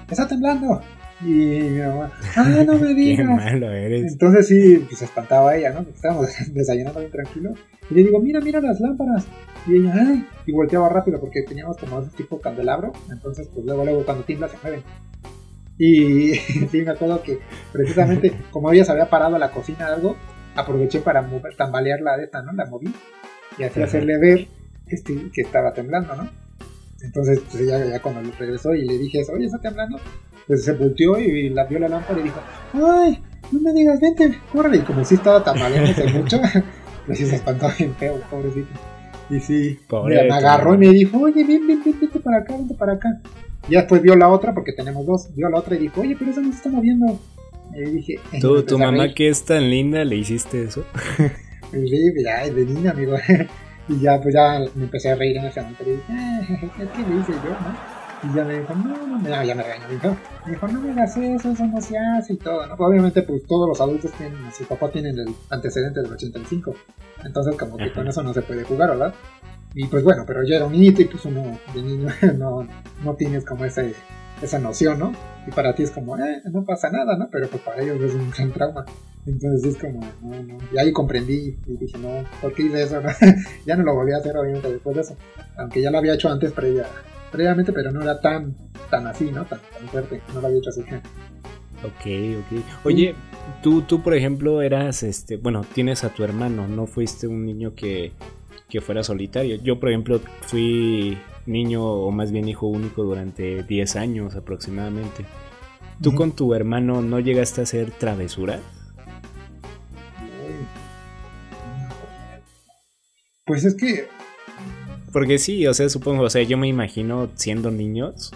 está temblando. Y mi mamá, ah, no me digas. Qué malo eres. Entonces sí, pues espantaba ella, ¿no? Estábamos desayunando bien tranquilo. Y le digo, mira, mira las lámparas. Y ella, ay, y volteaba rápido porque teníamos como ese tipo candelabro. Entonces, pues luego, luego cuando tiembla se mueven. Y sí, me acuerdo que precisamente como ella se había parado a la cocina algo, aproveché para mover, tambalear la de esta, ¿no? La moví y así hacerle ver este, que estaba temblando, ¿no? Entonces, pues ella ya cuando regresó y le dije eso, oye, ¿está temblando? Pues se volteó y la vio la lámpara y dijo, ay, no me digas, vente, corre. Y como si estaba tambaleándose mucho, pues se espantó bien feo, pobrecito. Y sí, me, agarró y me dijo, oye, ven, ven, ven, vente para acá, vente para acá. Y después vio la otra, porque tenemos dos, vio la otra y dijo, oye, pero esa no se está moviendo. Y dije, ¿Tu, tu mamá que es tan linda le hiciste eso? sí, ya, es de niña, amigo. y ya, pues ya me empecé a reír en ese momento. Y dije, eh, ¿qué le hice yo, no? Y ya me dijo, no, no, ya, ya me regañó. Me dijo, me dijo, no me hagas eso, eso no se hace y todo, ¿no? obviamente, pues todos los adultos tienen, su papá tienen el antecedente del 85. Entonces, como que con eso no se puede jugar, ¿verdad? Y pues bueno, pero yo era un niñito y pues uno de niño no, no tienes como ese, esa noción, ¿no? Y para ti es como, eh, no pasa nada, ¿no? Pero pues para ellos es un gran trauma. Entonces es como, no, no. Y ahí comprendí y dije, no, ¿por qué hice eso? ya no lo volví a hacer obviamente después de eso. Aunque ya lo había hecho antes previa, previamente, pero no era tan, tan así, ¿no? Tan, tan fuerte, no lo había hecho así. Ok, ok. Oye, tú, tú, por ejemplo, eras, este, bueno, tienes a tu hermano, no fuiste un niño que, que fuera solitario. Yo, por ejemplo, fui niño o más bien hijo único durante 10 años aproximadamente. ¿Tú con tu hermano no llegaste a hacer travesura? Pues es que... Porque sí, o sea, supongo, o sea, yo me imagino siendo niños.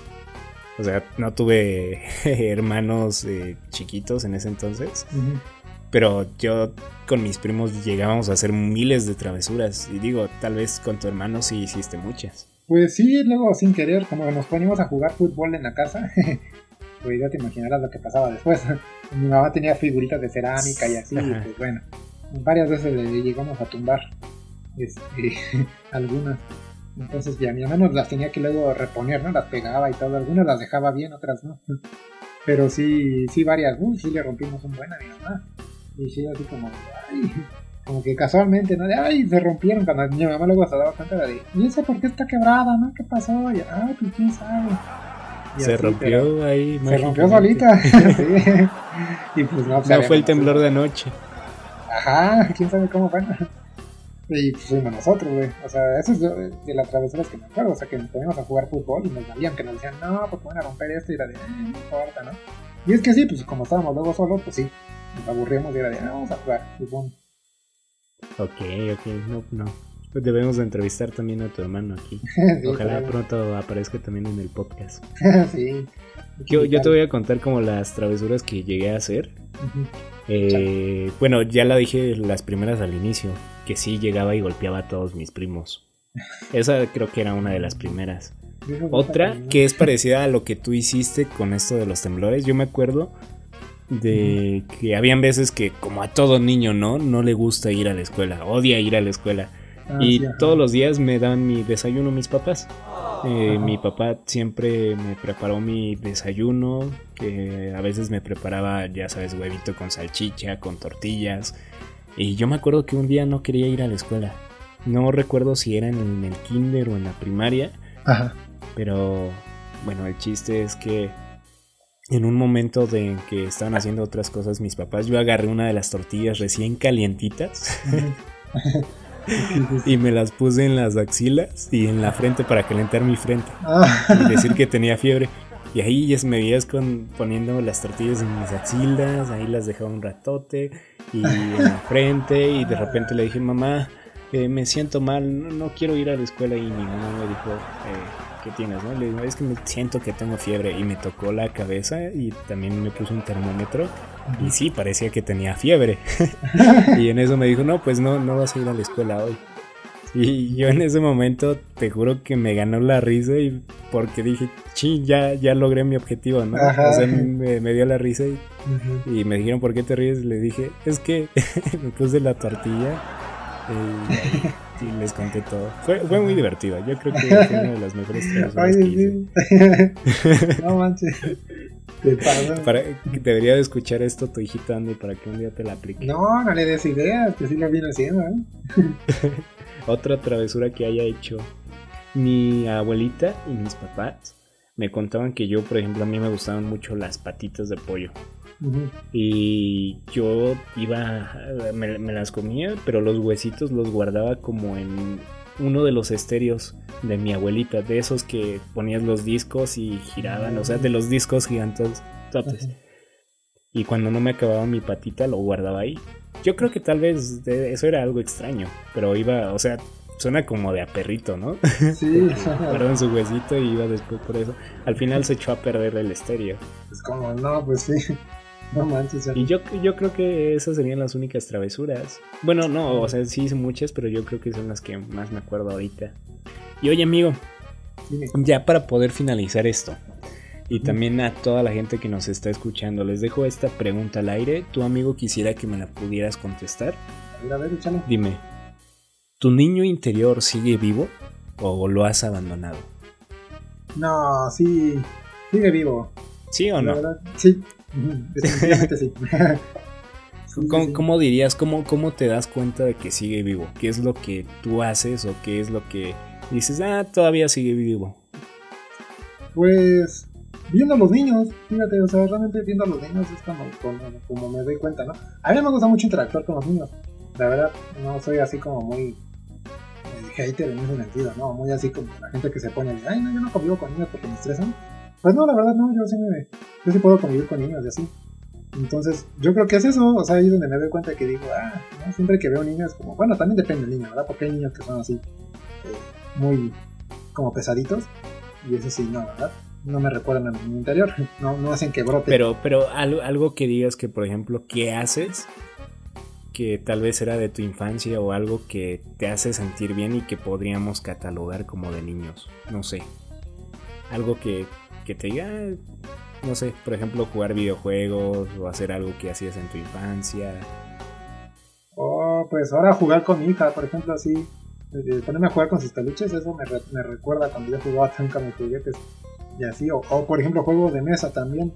O sea, no tuve hermanos eh, chiquitos en ese entonces. Pero yo con mis primos llegábamos a hacer miles de travesuras. Y digo, tal vez con tu hermano sí hiciste muchas. Pues sí, luego sin querer, como nos poníamos a jugar fútbol en la casa, pues ya te imaginarás lo que pasaba después. Mi mamá tenía figuritas de cerámica y así, pues bueno, varias veces le llegamos a tumbar este, algunas. Entonces ya mi nos las tenía que luego reponer, ¿no? Las pegaba y todo, algunas las dejaba bien, otras no. Pero sí, sí varias, uy, sí le rompimos un buen a mi mamá. Y sí, así como, ay, como que casualmente, ¿no? De, ay, se rompieron cuando mi mamá luego se daba cuenta de, ¿y ese por qué está quebrada, no? ¿Qué pasó? Y, ay, pues quién sabe se rompió ahí. Se rompió solita. Y pues no, pues, no fue el temblor de noche. Ajá, quién sabe cómo fue. Y pues fuimos nosotros, güey. O sea, eso es de, las travesuras que me acuerdo. O sea, que nos poníamos a jugar fútbol y nos valían, que nos decían, no, pues van a romper esto y era de, no importa, ¿no? Y es que sí, pues como estábamos luego solos, pues sí, nos aburríamos y era de, no, vamos a jugar fútbol. Ok, ok, no, no. Pues debemos de entrevistar también a tu hermano aquí. Ojalá pronto aparezca también en el podcast. sí. Yo, yo, te voy a contar como las travesuras que llegué a hacer. eh, bueno, ya la dije las primeras al inicio, que sí llegaba y golpeaba a todos mis primos. Esa creo que era una de las primeras. Otra que es parecida a lo que tú hiciste con esto de los temblores. Yo me acuerdo de que habían veces que como a todo niño, ¿no? No le gusta ir a la escuela, odia ir a la escuela. Ah, y todos los días me dan mi desayuno mis papás. Eh, mi papá siempre me preparó mi desayuno, que a veces me preparaba, ya sabes, huevito con salchicha, con tortillas. Y yo me acuerdo que un día no quería ir a la escuela. No recuerdo si era en el kinder o en la primaria. Ajá. Pero bueno, el chiste es que en un momento de que estaban haciendo otras cosas mis papás, yo agarré una de las tortillas recién calientitas. y me las puse en las axilas y en la frente para calentar mi frente ah. y decir que tenía fiebre. Y ahí ya me veías con, poniendo las tortillas en mis axilas, ahí las dejaba un ratote y en la frente y de repente le dije, mamá, eh, me siento mal, no, quiero ir a la escuela y mi mamá me dijo, eh, ¿qué tienes? No? Le digo, es que me siento que tengo fiebre y me tocó la cabeza y también me puso un termómetro y sí, parecía que tenía fiebre. y en eso me dijo, no, pues no, no vas a ir a la escuela hoy. Y yo en ese momento te juro que me ganó la risa y porque dije, sí, ya, ya logré mi objetivo, ¿no? O sea, me, dio la risa y, me dijeron, ¿por qué te ríes? Le dije, es que me puse la tortilla y, les conté todo. Fue, fue muy divertido, yo creo que fue una de las mejores que No manches. Para, debería de escuchar esto tu hijita Andy para que un día te la aplique. No, no le des ideas, que sí lo viene haciendo. ¿eh? Otra travesura que haya hecho mi abuelita y mis papás me contaban que yo, por ejemplo, a mí me gustaban mucho las patitas de pollo. Y yo iba, me, me, las comía, pero los huesitos los guardaba como en uno de los estéreos de mi abuelita, de esos que ponías los discos y giraban, o sea, de los discos gigantes. Y cuando no me acababa mi patita, lo guardaba ahí. Yo creo que tal vez eso era algo extraño, pero iba, o sea, suena como de a perrito, ¿no? Sí. Guardaban su huesito y iba después por eso. Al final se echó a perder el estéreo. Es como, no, pues sí. No manches. Y yo, yo creo que esas serían las únicas travesuras. Bueno, no, o sea, sí hice muchas, pero yo creo que son las que más me acuerdo ahorita. Y oye, amigo, ya para poder finalizar esto, y también a toda la gente que nos está escuchando, les dejo esta pregunta al aire. Tu amigo quisiera que me la pudieras contestar. A ver, a ver, échale. Dime, ¿tu niño interior sigue vivo o lo has abandonado? No, sí, sigue vivo. ¿Sí o no? sí, sí. ¿Cómo, dirías, cómo, cómo te das cuenta de que sigue vivo? ¿Qué es lo que tú haces o qué es lo que dices, ah, todavía sigue vivo? Pues viendo a los niños, fíjate, o sea, realmente viendo a los niños es como, como, me doy cuenta, ¿no? A mí me gusta mucho interactuar con los niños, la verdad, no soy así como muy eh, hater en ese sentido, ¿no? Muy así como la gente que se pone, ay, no, yo no convivo con niños porque me estresan. Pues no, la verdad no, yo sí, me, yo sí puedo convivir con niños y así. Entonces, yo creo que es eso, o sea, ahí es donde me doy cuenta que digo, ah, siempre que veo niños, como, bueno, también depende del niño, ¿verdad? Porque hay niños que son así, eh, muy como pesaditos, y eso sí, no, ¿verdad? No me recuerdan a mi interior, no, no hacen que brote. Pero, pero algo, algo que digas que, por ejemplo, ¿qué haces? Que tal vez era de tu infancia o algo que te hace sentir bien y que podríamos catalogar como de niños, no sé. Algo que, que te diga, no sé, por ejemplo, jugar videojuegos o hacer algo que hacías en tu infancia. Oh, pues ahora jugar con mi hija, por ejemplo, así. Eh, ponerme a jugar con sus peluches, eso me, me recuerda cuando yo jugaba con mis juguetes. Y así, o, por ejemplo, juegos de mesa también.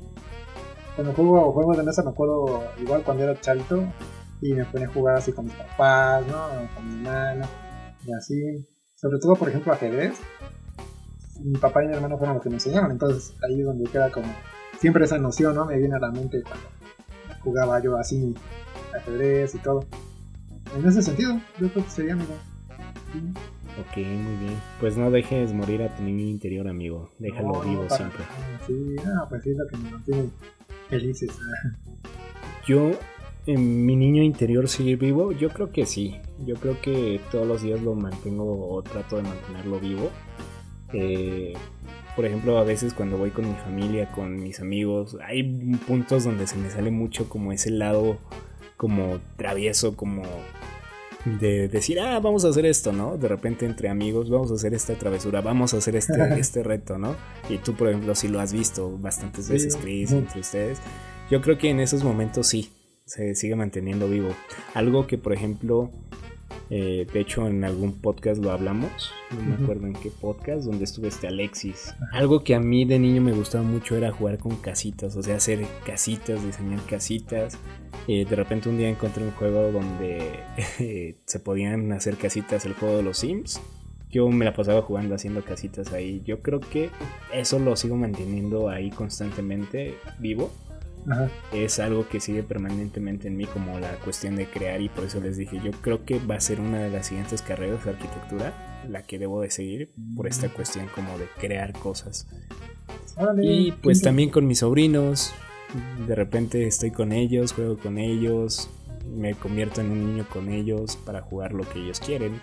Cuando juego juegos de mesa me acuerdo igual cuando era chavito y me ponía a jugar así con mis papás, ¿no? Con mi hermana y así. Sobre todo, por ejemplo, ajedrez. Mi papá y mi hermano fueron los que me enseñaron, entonces ahí es donde queda como siempre esa noción, ¿no? Me viene a la mente cuando jugaba yo así ajedrez y todo. En ese sentido, yo creo que sería amigo. Ok, muy bien. Pues no dejes morir a tu niño interior, amigo. Déjalo vivo siempre. Sí, ah, pues sí, es lo que me mantiene felices. yo, en mi niño interior sigue vivo, yo creo que sí. Yo creo que todos los días lo mantengo o trato de mantenerlo vivo. Eh, por ejemplo, a veces cuando voy con mi familia, con mis amigos, hay puntos donde se me sale mucho como ese lado como travieso, como de decir, ah, vamos a hacer esto, ¿no? De repente entre amigos, vamos a hacer esta travesura, vamos a hacer este, este reto, ¿no? Y tú, por ejemplo, si lo has visto bastantes veces, Chris, entre ustedes. Yo creo que en esos momentos sí, se sigue manteniendo vivo. Algo que, por ejemplo, eh, de hecho, en algún podcast lo hablamos, no me acuerdo en qué podcast, donde estuvo este Alexis. Algo que a mí de niño me gustaba mucho era jugar con casitas, o sea, hacer casitas, diseñar casitas. Eh, de repente un día encontré un juego donde se podían hacer casitas, el juego de los Sims. Yo me la pasaba jugando haciendo casitas ahí. Yo creo que eso lo sigo manteniendo ahí constantemente vivo es algo que sigue permanentemente en mí como la cuestión de crear y por eso les dije, yo creo que va a ser una de las siguientes carreras de arquitectura la que debo de seguir por esta cuestión como de crear cosas. y pues también con mis sobrinos, de repente estoy con ellos, juego con ellos, me convierto en un niño con ellos para jugar lo que ellos quieren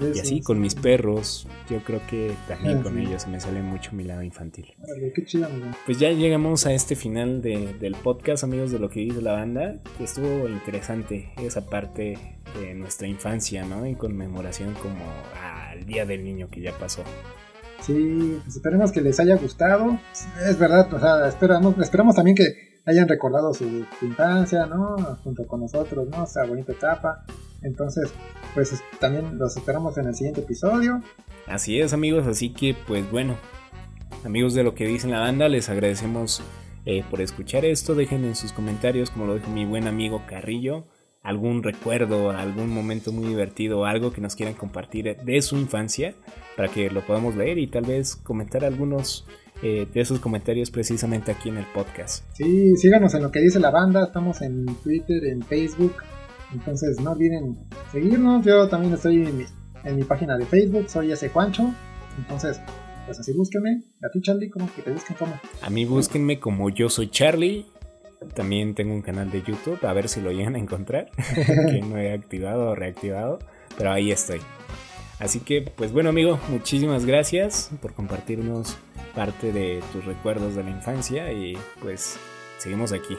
y así con mis perros, yo creo que también ah, con ellos me sale mucho mi lado infantil. qué chido, Pues ya llegamos a este final del podcast, amigos, de lo que dice la banda. Estuvo interesante esa parte de nuestra infancia, ¿no? En conmemoración como al Día del Niño que ya pasó. Sí, pues esperemos que les haya gustado. Es verdad, o sea, esperamos, esperamos también que hayan recordado su, su infancia, ¿no? Junto con nosotros, ¿no? Esa bonita etapa. Entonces, pues también los esperamos en el siguiente episodio. Así es amigos, así que pues bueno, amigos de lo que dicen la banda, les agradecemos eh, por escuchar esto. Dejen en sus comentarios, como lo dijo mi buen amigo Carrillo, algún recuerdo, algún momento muy divertido, algo que nos quieran compartir de su infancia para que lo podamos leer y tal vez comentar algunos eh, de esos comentarios precisamente aquí en el podcast. Sí, síganos en lo que dice la banda, estamos en Twitter, en Facebook, entonces no olviden seguirnos. Yo también estoy en mi, página de Facebook, soy ese Juancho. Entonces, pues así búsquenme. A ti, Charlie, ¿cómo que te busquen cómo? A mí búsquenme como yo soy Charlie. También tengo un canal de YouTube, a ver si lo llegan a encontrar. que no he activado o reactivado. Pero ahí estoy. Así que, pues bueno, amigo, muchísimas gracias por compartirnos parte de tus recuerdos de la infancia. Y pues seguimos aquí.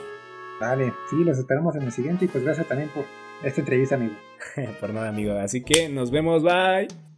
Vale, sí, los esperamos en el siguiente y pues gracias también por esta entrevista, amigo. por nada, amigo. Así que nos vemos, bye.